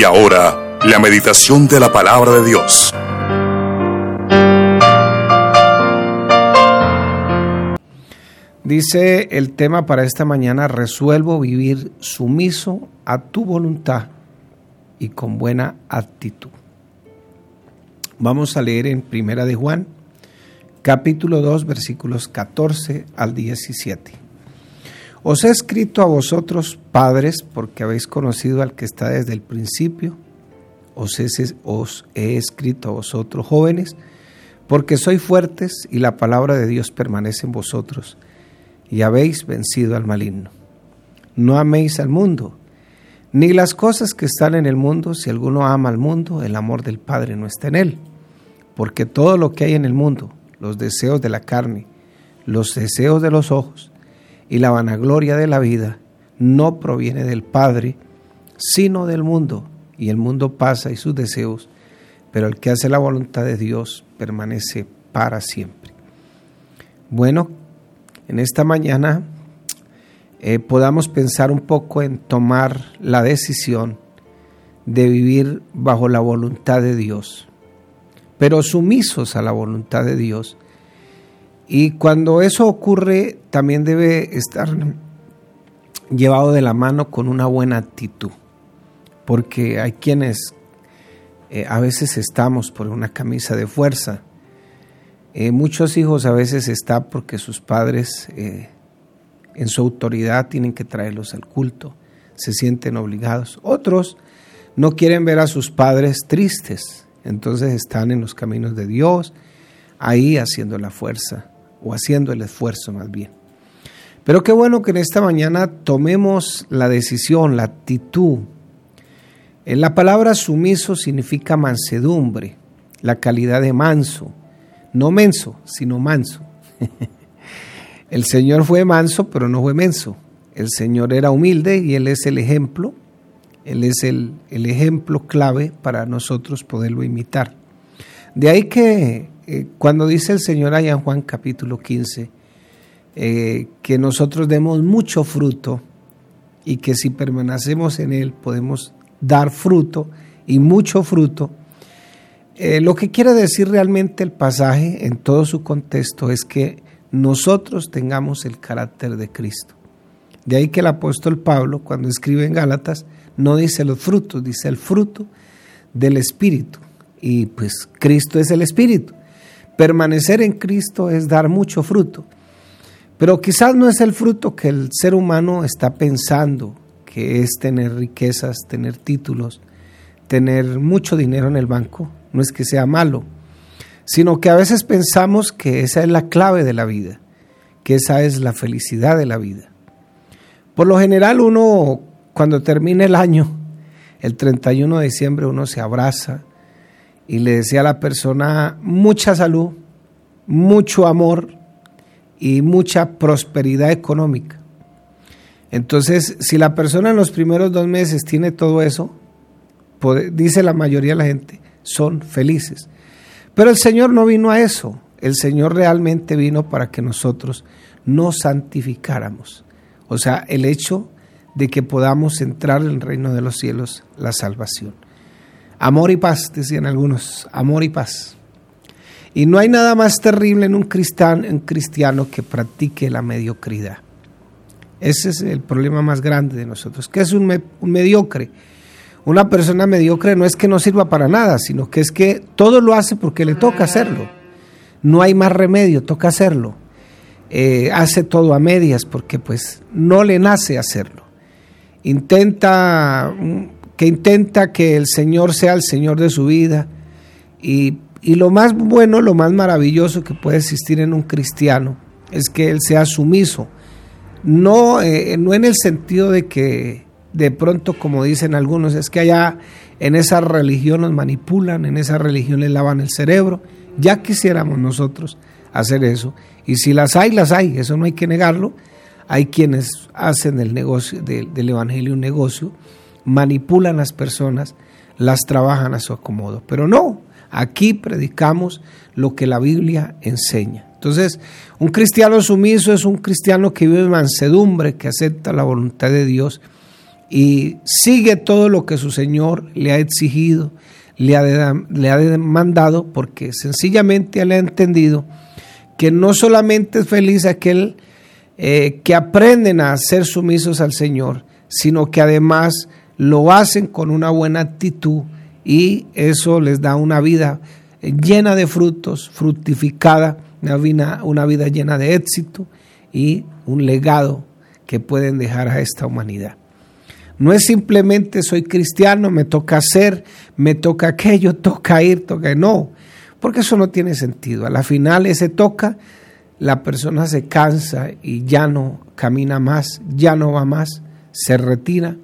Y ahora, la meditación de la palabra de Dios. Dice el tema para esta mañana, resuelvo vivir sumiso a tu voluntad y con buena actitud. Vamos a leer en Primera de Juan, capítulo 2, versículos 14 al 17. Os he escrito a vosotros, padres, porque habéis conocido al que está desde el principio. Os he, escrito a vosotros, jóvenes, porque sois fuertes y la palabra de Dios permanece en vosotros y habéis vencido al maligno. No améis al mundo, ni las cosas que están en el mundo. Si alguno ama al mundo, el amor del Padre no está en él. Porque todo lo que hay en el mundo, los deseos de la carne, los deseos de los ojos y la vanagloria de la vida, no proviene del Padre, sino del mundo. Y el mundo pasa y sus deseos, pero el que hace la voluntad de Dios permanece para siempre. Bueno, en esta mañana eh, podamos pensar un poco en tomar la decisión de vivir bajo la voluntad de Dios, pero sumisos a la voluntad de Dios. Y cuando eso ocurre, también debe estar llevado de la mano con una buena actitud, porque hay quienes eh, a veces estamos por una camisa de fuerza, eh, muchos hijos a veces están porque sus padres eh, en su autoridad tienen que traerlos al culto, se sienten obligados. Otros no quieren ver a sus padres tristes, entonces están en los caminos de Dios, ahí haciendo la fuerza o haciendo el esfuerzo más bien. Pero qué bueno que en esta mañana tomemos la decisión, la actitud. En la palabra sumiso significa mansedumbre, la calidad de manso no menso, sino manso. el Señor fue manso, pero no fue menso. El Señor era humilde y Él es el ejemplo. Él es el, ejemplo clave para nosotros poderlo imitar. De ahí que eh, cuando dice el Señor allá en Juan capítulo 15, eh, que nosotros demos mucho fruto y que si permanecemos en Él podemos dar fruto y mucho fruto, eh, lo que quiere decir realmente el pasaje en todo su contexto es que nosotros tengamos el carácter de Cristo. De ahí que el apóstol Pablo, cuando escribe en Gálatas, no dice los frutos, dice el fruto del Espíritu. Y pues Cristo es el Espíritu. Permanecer en Cristo es dar mucho fruto. Pero quizás no es el fruto que el ser humano está pensando, que es tener riquezas, tener títulos, tener mucho dinero en el banco no es que sea malo, sino que a veces pensamos que esa es la clave de la vida, que esa es la felicidad de la vida. Por lo general uno, cuando termina el año, el 31 de diciembre, uno se abraza y le desea a la persona mucha salud, mucho amor y mucha prosperidad económica. Entonces, si la persona en los primeros dos meses tiene todo eso, dice la mayoría de la gente, son felices. Pero el Señor no vino a eso. El Señor realmente vino para que nosotros nos santificáramos. O sea, el hecho de que podamos entrar en el reino de los cielos, la salvación. Amor y paz, decían algunos, amor y paz. Y no hay nada más terrible en un cristiano, que practique la mediocridad. Ese es el problema más grande de nosotros. que es un, un mediocre? Una persona mediocre no es que no sirva para nada, sino que es que todo lo hace porque le toca hacerlo. No hay más remedio, toca hacerlo. Eh, hace todo a medias porque pues no le nace hacerlo. Intenta que intenta que el Señor sea el Señor de su vida y, lo más bueno, lo más maravilloso que puede existir en un cristiano es que él sea sumiso. No, eh, no en el sentido de que de pronto, como dicen algunos, es que allá en esa religión nos manipulan, en esa religión les lavan el cerebro. Ya quisiéramos nosotros hacer eso. Y si las hay, las hay, eso no hay que negarlo. Hay quienes hacen del negocio, del Evangelio un negocio, manipulan las personas, las trabajan a su acomodo. Pero no, aquí predicamos lo que la Biblia enseña. Entonces, un cristiano sumiso es un cristiano que vive en mansedumbre, que acepta la voluntad de Dios y sigue todo lo que su Señor le ha exigido, le ha, le ha demandado, porque sencillamente le ha entendido que no solamente es feliz aquel eh, que aprenden a ser sumisos al Señor, sino que además lo hacen con una buena actitud y eso les da una vida llena de frutos, fructificada, una vida, una vida llena de éxito y un legado que pueden dejar a esta humanidad. No es simplemente soy cristiano, me toca hacer, me toca aquello, toca ir, toca... No, porque eso no tiene sentido. A la final ese toca, la persona se cansa y ya no camina más, ya no va más, se retira,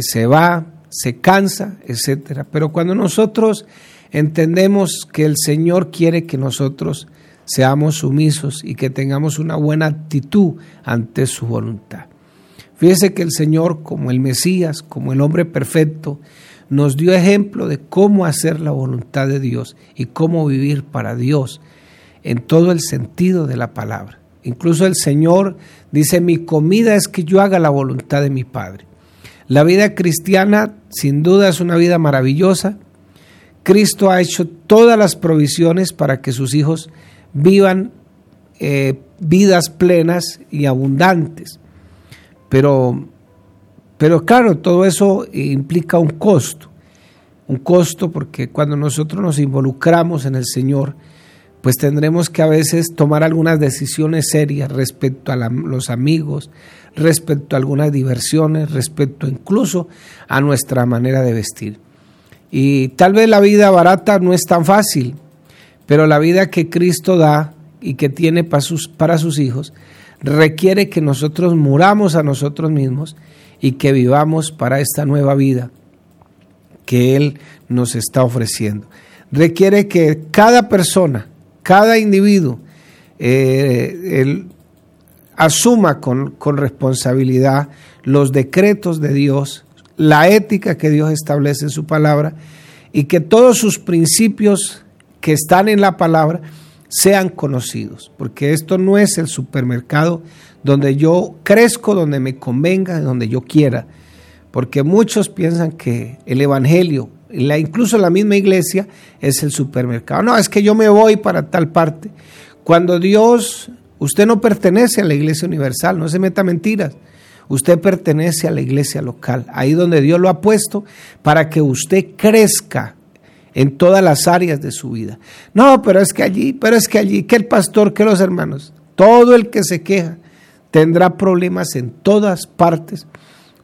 se va, se cansa, etcétera. Pero cuando nosotros entendemos que el Señor quiere que nosotros seamos sumisos y que tengamos una buena actitud ante su voluntad. Fíjese que el Señor, como el Mesías, como el hombre perfecto, nos dio ejemplo de cómo hacer la voluntad de Dios y cómo vivir para Dios en todo el sentido de la palabra. Incluso el Señor dice, mi comida es que yo haga la voluntad de mi Padre. La vida cristiana sin duda es una vida maravillosa. Cristo ha hecho todas las provisiones para que sus hijos vivan eh, vidas plenas y abundantes. Pero, pero claro, todo eso implica un costo. Un costo porque cuando nosotros nos involucramos en el Señor, pues tendremos que a veces tomar algunas decisiones serias respecto a los amigos, respecto a algunas diversiones, respecto incluso a nuestra manera de vestir. Y tal vez la vida barata no es tan fácil, pero la vida que Cristo da y que tiene para sus, para sus hijos requiere que nosotros muramos a nosotros mismos y que vivamos para esta nueva vida que Él nos está ofreciendo. Requiere que cada persona, cada individuo, eh, asuma con, con responsabilidad los decretos de Dios, la ética que Dios establece en su palabra y que todos sus principios que están en la palabra sean conocidos, porque esto no es el supermercado donde yo crezco, donde me convenga, donde yo quiera, porque muchos piensan que el Evangelio, incluso la misma iglesia, es el supermercado. No, es que yo me voy para tal parte. Cuando Dios, usted no pertenece a la iglesia universal, no se meta mentiras. Usted pertenece a la iglesia local, ahí donde Dios lo ha puesto para que usted crezca en todas las áreas de su vida. No, pero es que allí, pero es que allí, que el pastor, que los hermanos, todo el que se queja tendrá problemas en todas partes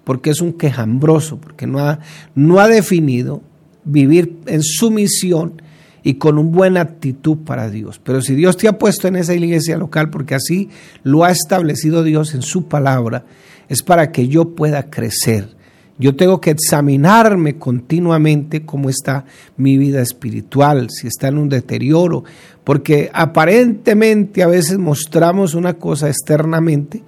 porque es un quejambroso, porque no ha, no ha definido vivir en sumisión y con una buena actitud para Dios. Pero si Dios te ha puesto en esa iglesia local, porque así lo ha establecido Dios en su palabra, es para que yo pueda crecer yo tengo que examinarme continuamente cómo está mi vida espiritual, si está en un deterioro, porque aparentemente a veces mostramos una cosa externamente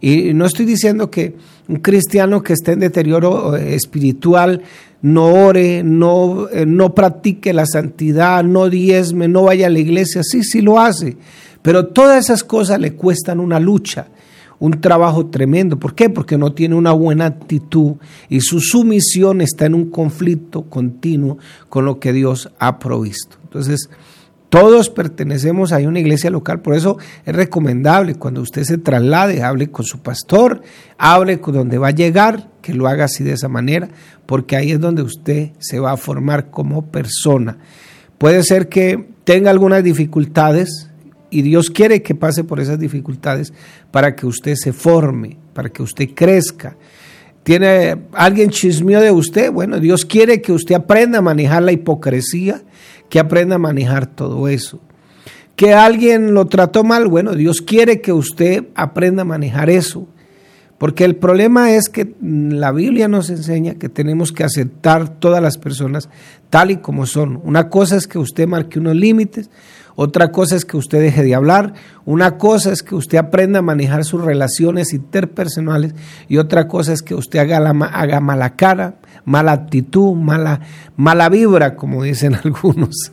y no estoy diciendo que un cristiano que esté en deterioro eh, espiritual no ore, no, eh, no practique la santidad, no diezme, no vaya a la iglesia, sí, sí lo hace, pero todas esas cosas le cuestan una lucha un trabajo tremendo. ¿Por qué? Porque no tiene una buena actitud y su sumisión está en un conflicto continuo con lo que Dios ha provisto. Entonces, todos pertenecemos a una iglesia local, por eso es recomendable cuando usted se traslade, hable con su pastor, hable con donde va a llegar, que lo haga así de esa manera, porque ahí es donde usted se va a formar como persona. Puede ser que tenga algunas dificultades, y Dios quiere que pase por esas dificultades para que usted se forme, para que usted crezca. ¿Tiene alguien chismeó de usted? Bueno, Dios quiere que usted aprenda a manejar la hipocresía, que aprenda a manejar todo eso. Que alguien lo trató mal, bueno, Dios quiere que usted aprenda a manejar eso. Porque el problema es que la Biblia nos enseña que tenemos que aceptar todas las personas tal y como son. Una cosa es que usted marque unos límites, otra cosa es que usted deje de hablar, una cosa es que usted aprenda a manejar sus relaciones interpersonales y otra cosa es que usted haga, la, haga mala cara, mala actitud, mala, mala vibra, como dicen algunos,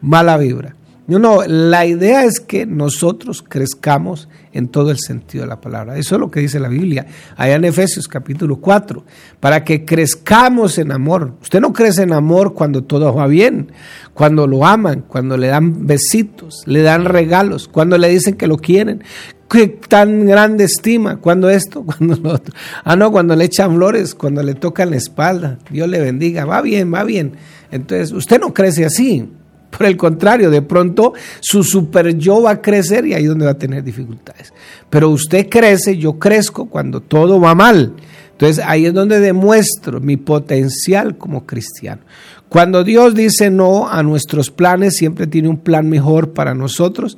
mala vibra. No, no, la idea es que nosotros crezcamos en todo el sentido de la palabra. Eso es lo que dice la Biblia, allá en Efesios capítulo 4, para que crezcamos en amor. Usted no crece en amor cuando todo va bien, cuando lo aman, cuando le dan besitos, le dan regalos, cuando le dicen que lo quieren, que tan grande estima, cuando esto, cuando lo otro. Ah, no, cuando le echan flores, cuando le tocan la espalda, Dios le bendiga, va bien, va bien. Entonces, usted no crece así. Por el contrario, de pronto su super yo va a crecer y ahí es donde va a tener dificultades. Pero usted crece, yo crezco cuando todo va mal. Entonces ahí es donde demuestro mi potencial como cristiano. Cuando Dios dice no a nuestros planes, siempre tiene un plan mejor para nosotros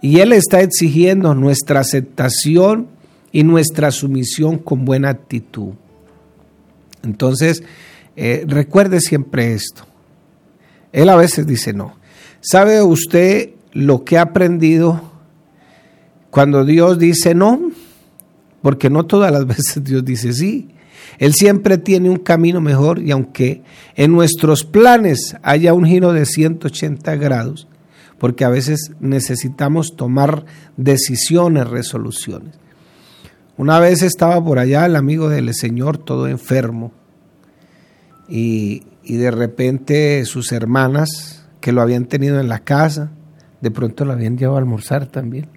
y Él está exigiendo nuestra aceptación y nuestra sumisión con buena actitud. Entonces, eh, recuerde siempre esto. Él a veces dice no. ¿Sabe usted lo que ha aprendido cuando Dios dice no? Porque no todas las veces Dios dice sí. Él siempre tiene un camino mejor y aunque en nuestros planes haya un giro de 180 grados, porque a veces necesitamos tomar decisiones, resoluciones. Una vez estaba por allá el amigo del Señor todo enfermo y, y de repente sus hermanas que lo habían tenido en la casa, de pronto lo habían llevado a almorzar también.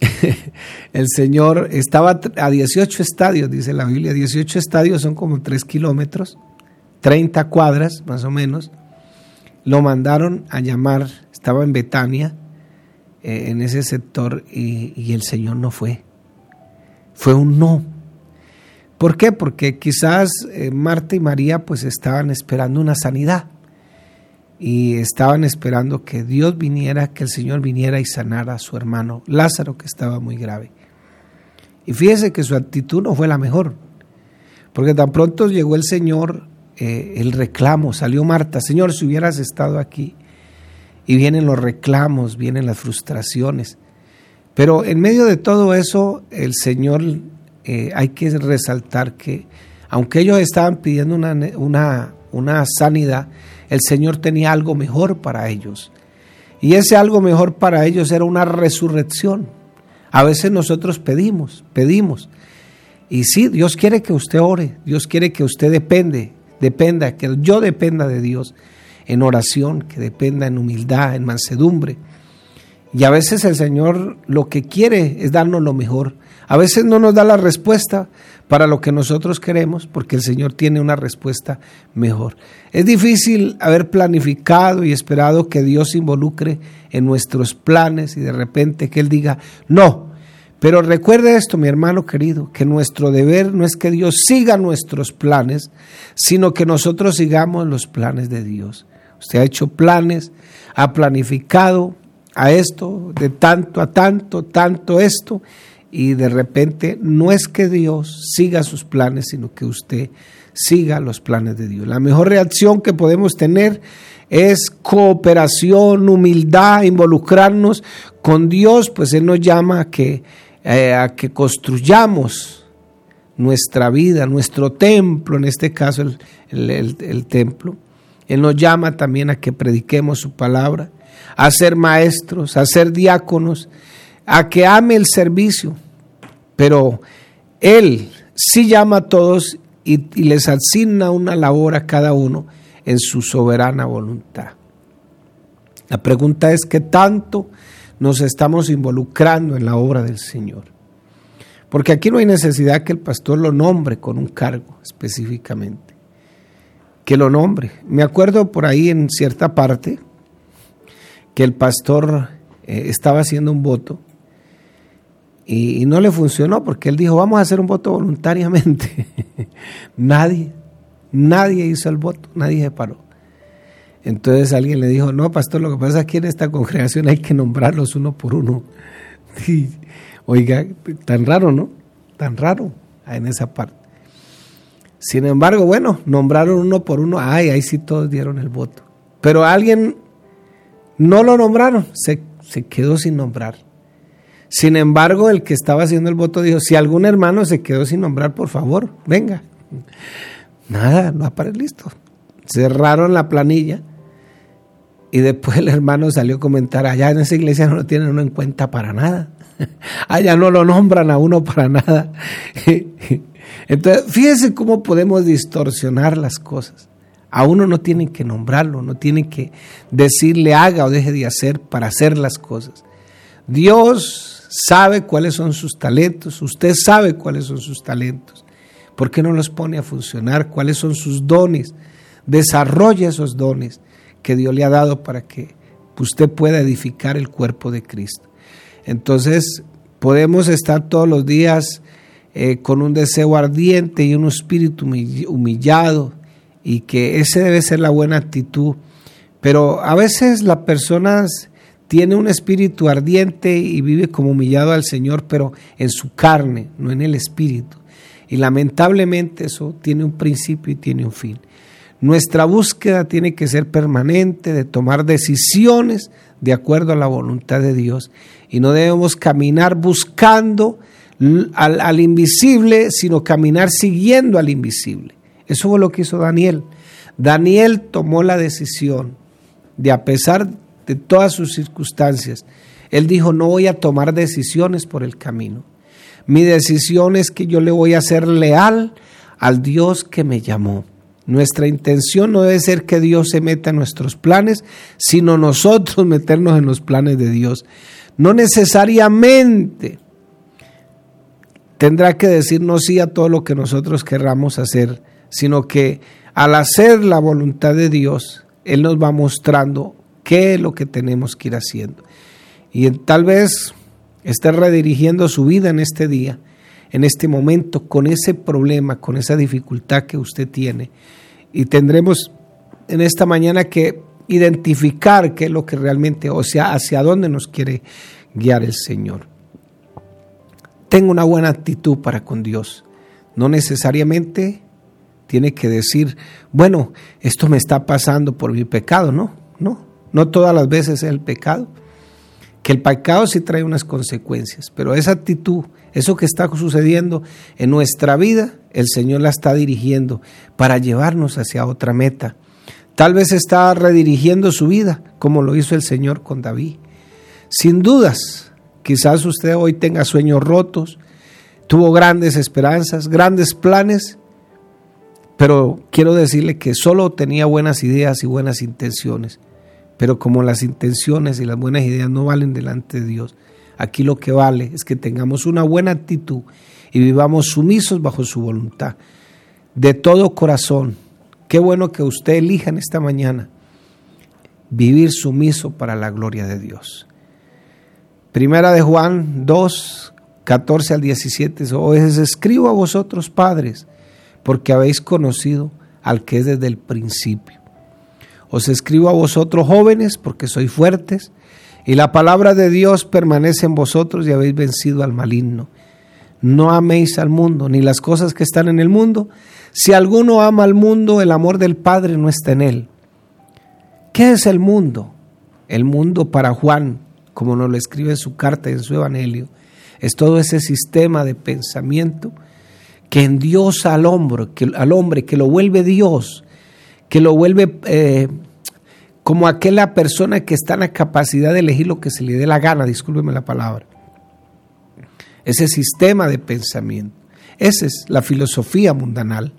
el Señor estaba a 18 estadios, dice la Biblia, 18 estadios son como 3 kilómetros, 30 cuadras más o menos. Lo mandaron a llamar, estaba en Betania, eh, en ese sector, y el Señor no fue. Fue un no. ¿Por qué? Porque quizás eh, Marta y María pues estaban esperando una sanidad y estaban esperando que Dios viniera, que el Señor viniera y sanara a su hermano Lázaro que estaba muy grave. Y fíjese que su actitud no fue la mejor, porque tan pronto llegó el Señor, eh, el reclamo, salió Marta, Señor, si hubieras estado aquí, y vienen los reclamos, vienen las frustraciones. Pero en medio de todo eso, el Señor eh, hay que resaltar que aunque ellos estaban pidiendo una, una, una sanidad, el Señor tenía algo mejor para ellos. Y ese algo mejor para ellos era una resurrección. A veces nosotros pedimos, pedimos. Y sí, Dios quiere que usted ore, Dios quiere que usted depende, dependa, que yo dependa de Dios en oración, que dependa en humildad, en mansedumbre. Y a veces el Señor lo que quiere es darnos lo mejor. A veces no nos da la respuesta para lo que nosotros queremos porque el Señor tiene una respuesta mejor. Es difícil haber planificado y esperado que Dios se involucre en nuestros planes y de repente que Él diga, no. Pero recuerde esto, mi hermano querido, que nuestro deber no es que Dios siga nuestros planes, sino que nosotros sigamos los planes de Dios. Usted ha hecho planes, ha planificado a esto, de tanto a tanto, tanto esto, y de repente no es que Dios siga sus planes, sino que usted siga los planes de Dios. La mejor reacción que podemos tener es cooperación, humildad, involucrarnos con Dios, pues Él nos llama a que, eh, a que construyamos nuestra vida, nuestro templo, en este caso el templo. Él nos llama también a que prediquemos su palabra, a ser maestros, a ser diáconos, a que ame el servicio, pero Él sí llama a todos y, les asigna una labor a cada uno en su soberana voluntad. La pregunta es qué tanto nos estamos involucrando en la obra del Señor. Porque aquí no hay necesidad que el pastor lo nombre con un cargo específicamente. Que lo nombre. Me acuerdo por ahí en cierta parte que el pastor eh, estaba haciendo un voto y, no le funcionó porque él dijo, vamos a hacer un voto voluntariamente. nadie, nadie hizo el voto, nadie se paró. Entonces alguien le dijo, no, pastor, lo que pasa es que en esta congregación hay que nombrarlos uno por uno. oiga, tan raro, ¿no? Tan raro en esa parte. Sin embargo, bueno, nombraron uno por uno, ay, ahí sí todos dieron el voto. Pero alguien no lo nombraron, se, quedó sin nombrar. Sin embargo, el que estaba haciendo el voto dijo, si algún hermano se quedó sin nombrar, por favor, venga. Nada, no aparece listo. Cerraron la planilla Y después el hermano salió a comentar, allá en esa iglesia no lo tienen uno en cuenta para nada. Allá no lo nombran a uno para nada. Entonces, fíjense cómo podemos distorsionar las cosas. A uno no tienen que nombrarlo, no tienen que decirle haga o deje de hacer para hacer las cosas. Dios sabe cuáles son sus talentos, usted sabe cuáles son sus talentos. ¿Por qué no los pone a funcionar? ¿Cuáles son sus dones? Desarrolla esos dones que Dios le ha dado para que usted pueda edificar el cuerpo de Cristo. Entonces, podemos estar todos los días eh, con un deseo ardiente y un espíritu humillado, y que ese debe ser la buena actitud. Pero a veces la persona tiene un espíritu ardiente y vive como humillado al Señor, pero en su carne, no en el espíritu. Y lamentablemente eso tiene un principio y tiene un fin. Nuestra búsqueda tiene que ser permanente de tomar decisiones de acuerdo a la voluntad de Dios. Y no debemos caminar buscando al invisible, sino caminar siguiendo al invisible. Eso fue lo que hizo Daniel. Daniel tomó la decisión de, a pesar de todas sus circunstancias, él dijo, no voy a tomar decisiones por el camino. Mi decisión es que yo le voy a ser leal al Dios que me llamó. Nuestra intención no debe ser que Dios se meta en nuestros planes, sino nosotros meternos en los planes de Dios. No necesariamente tendrá que decirnos sí a todo lo que nosotros querramos hacer, sino que al hacer la voluntad de Dios, Él nos va mostrando qué es lo que tenemos que ir haciendo. Y tal vez esté redirigiendo su vida en este día, en este momento, con ese problema, con esa dificultad que usted tiene. Y tendremos en esta mañana que identificar qué es lo que realmente, o sea, hacia dónde nos quiere guiar el Señor. Tenga una buena actitud para con Dios. No necesariamente tiene que decir, bueno, esto me está pasando por mi pecado, no, no, no todas las veces es el pecado. Que el pecado sí trae unas consecuencias, pero esa actitud, eso que está sucediendo en nuestra vida, el Señor la está dirigiendo para llevarnos hacia otra meta. Tal vez está redirigiendo su vida, como lo hizo el Señor con David. Sin dudas, quizás usted hoy tenga sueños rotos, tuvo grandes esperanzas, grandes planes, pero quiero decirle que solo tenía buenas ideas y buenas intenciones. Pero como las intenciones y las buenas ideas no valen delante de Dios, aquí lo que vale es que tengamos una buena actitud y vivamos sumisos bajo su voluntad. De todo corazón, qué bueno que usted elija en esta mañana vivir sumiso para la gloria de Dios. Primera de Juan 2, 14 al 17, os escribo a vosotros padres, porque habéis conocido al que es desde el principio. Os escribo a vosotros jóvenes, porque sois fuertes, y la palabra de Dios permanece en vosotros y habéis vencido al maligno. No améis al mundo, ni las cosas que están en el mundo. Si alguno ama al mundo, el amor del Padre no está en él. ¿Qué es el mundo? El mundo para Juan, como nos lo escribe en su carta y en su evangelio, es todo ese sistema de pensamiento que en Dios al hombre, que, al hombre, que lo vuelve Dios, que lo vuelve eh, como aquella persona que está en la capacidad de elegir lo que se le dé la gana, discúlpeme la palabra. Ese sistema de pensamiento. Esa es la filosofía mundanal.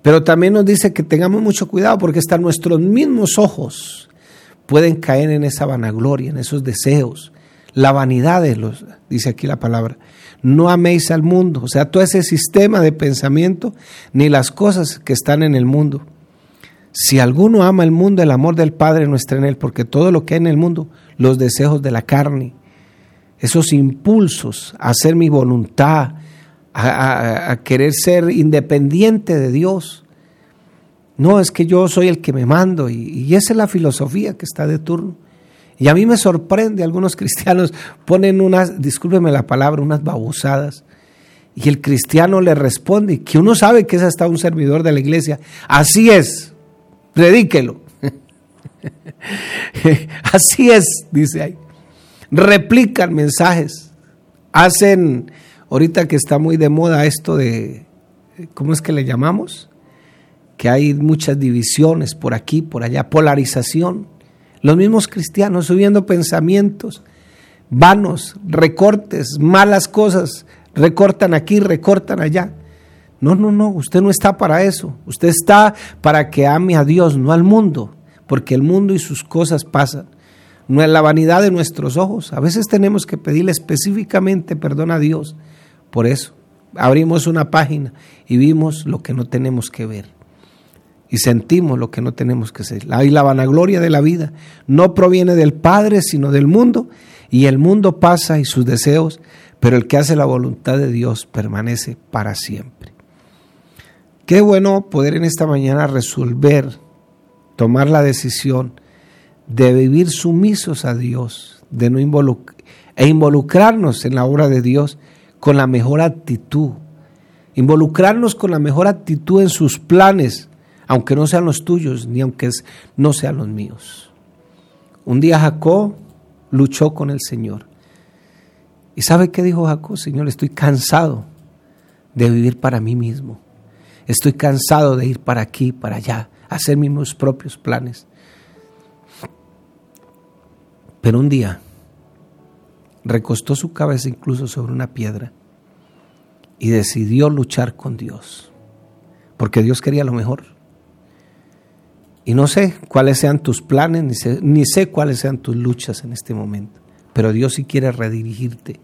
Pero también nos dice que tengamos mucho cuidado porque hasta nuestros mismos ojos pueden caer en esa vanagloria, en esos deseos. La vanidad de los, dice aquí la palabra, no améis al mundo, o sea, todo ese sistema de pensamiento, ni las cosas que están en el mundo. Si alguno ama el mundo, el amor del Padre no está en él, porque todo lo que hay en el mundo, los deseos de la carne, esos impulsos a hacer mi voluntad, a, querer ser independiente de Dios. No, es que yo soy el que me mando y, y esa es la filosofía que está de turno. Y a mí me sorprende, algunos cristianos ponen unas, discúlpeme la palabra, unas babosadas. Y el cristiano le responde, que uno sabe que es hasta un servidor de la iglesia. Así es, predíquelo. Así es, dice ahí. Replican mensajes. Hacen, ahorita que está muy de moda esto de, ¿cómo es que le llamamos? Que hay muchas divisiones por aquí, por allá, polarización Los mismos cristianos subiendo pensamientos vanos, recortes, malas cosas, recortan aquí, recortan allá. No, no, no, usted no está para eso. Usted está para que ame a Dios, no al mundo, porque el mundo y sus cosas pasan. No es la vanidad de nuestros ojos. A veces tenemos que pedirle específicamente perdón a Dios. Por eso, abrimos una página y vimos lo que no tenemos que ver. Y sentimos lo que no tenemos que ser. Y la vanagloria de la vida no proviene del Padre, sino del mundo. Y el mundo pasa y sus deseos, pero el que hace la voluntad de Dios permanece para siempre. Qué bueno poder en esta mañana resolver, tomar la decisión de vivir sumisos a Dios, de no e involucrarnos en la obra de Dios con la mejor actitud, involucrarnos con la mejor actitud en sus planes, aunque no sean los tuyos, ni aunque no sean los míos. Un día Jacob luchó con el Señor. ¿Y sabe qué dijo Jacob? Señor, estoy cansado de vivir para mí mismo. Estoy cansado de ir para aquí, para allá, hacer mis propios planes. Pero un día recostó su cabeza incluso sobre una piedra y decidió luchar con Dios, porque Dios quería lo mejor. Y no sé cuáles sean tus planes, ni sé, ni sé cuáles sean tus luchas en este momento, pero Dios sí quiere redirigirte,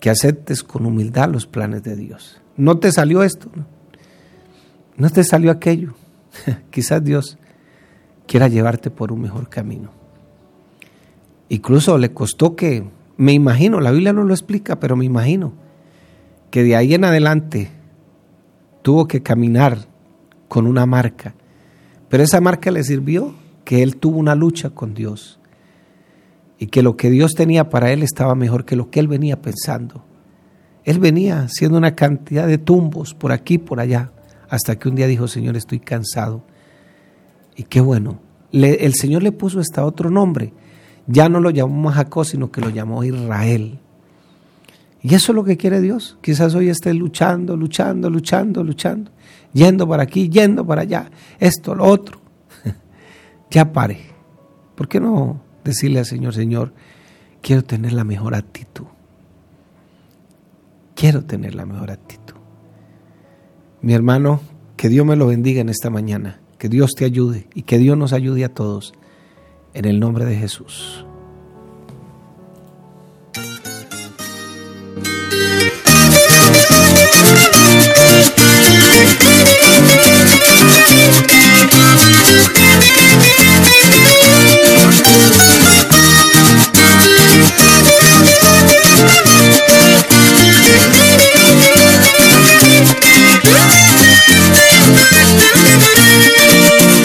que aceptes con humildad los planes de Dios. No te salió esto, no, no te salió aquello. Quizás Dios quiera llevarte por un mejor camino. Incluso le costó que me imagino, la Biblia no lo explica, pero me imagino que de ahí en adelante tuvo que caminar con una marca. Pero esa marca le sirvió que él tuvo una lucha con Dios y que lo que Dios tenía para él estaba mejor que lo que él venía pensando. Él venía haciendo una cantidad de tumbos por aquí, por allá, hasta que un día dijo, Señor, estoy cansado. Y qué bueno, el Señor le puso hasta otro nombre ya no lo llamó Jacob, sino que lo llamó Israel. Y eso es lo que quiere Dios. Quizás hoy esté luchando, luchando, luchando, luchando, yendo para aquí, yendo para allá, esto, lo otro. ya pare. ¿Por qué no decirle al Señor, Señor, quiero tener la mejor actitud? Quiero tener la mejor actitud. Mi hermano, que Dios me lo bendiga en esta mañana, que Dios te ayude y que Dios nos ayude a todos en el nombre de Jesús.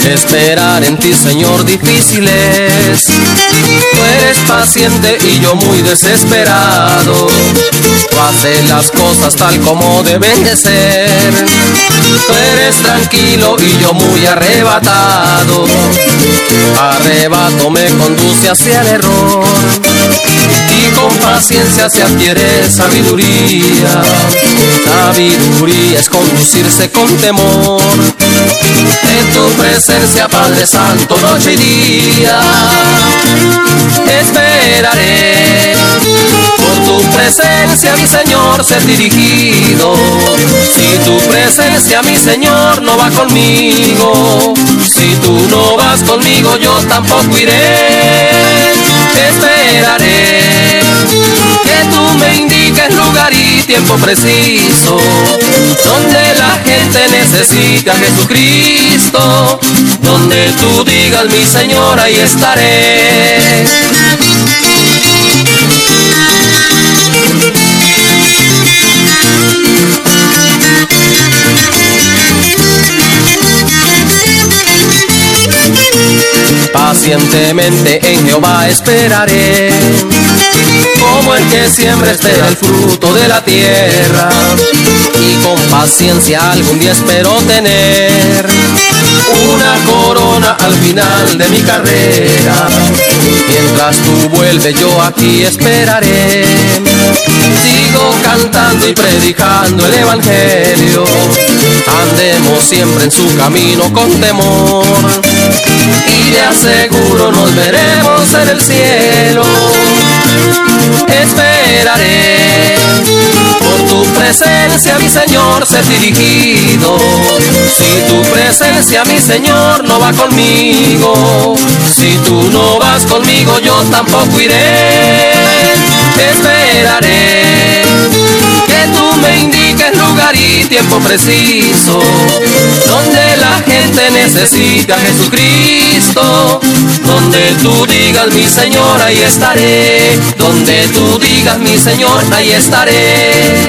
Esperar en ti, Señor, difícil es. Tú eres paciente y yo muy desesperado. Tú haces las cosas tal como deben de ser. Tú eres tranquilo y yo muy arrebatado. Arrebato me conduce hacia el error. Y con paciencia se adquiere sabiduría. Sabiduría es conducirse con temor. En tu presencia, Padre Santo, noche y día. Esperaré. Por tu presencia, mi Señor, ser dirigido. Si tu presencia, mi Señor, no va conmigo, si tú no vas conmigo, yo tampoco iré. Esperaré. Que tú me indiques lugar y tiempo preciso, donde la gente necesita a Jesucristo, donde tú digas mi Señor, ahí estaré. Pacientemente en Jehová esperaré, como el que siempre espera el fruto de la tierra, y con paciencia algún día espero tener una corona al final de mi carrera, mientras tú vuelve, yo aquí esperaré. Sigo cantando y predicando el Evangelio. Andemos siempre en su camino con temor. Y de aseguro nos veremos en el cielo. Esperaré presencia, mi Señor, ser dirigido. Si tu presencia, mi Señor, no va conmigo. Si tú no vas conmigo, yo tampoco iré. Esperaré me indiques lugar y tiempo preciso, donde la gente necesita a Jesucristo, donde tú digas mi Señor, ahí estaré, donde tú digas mi Señor, ahí estaré.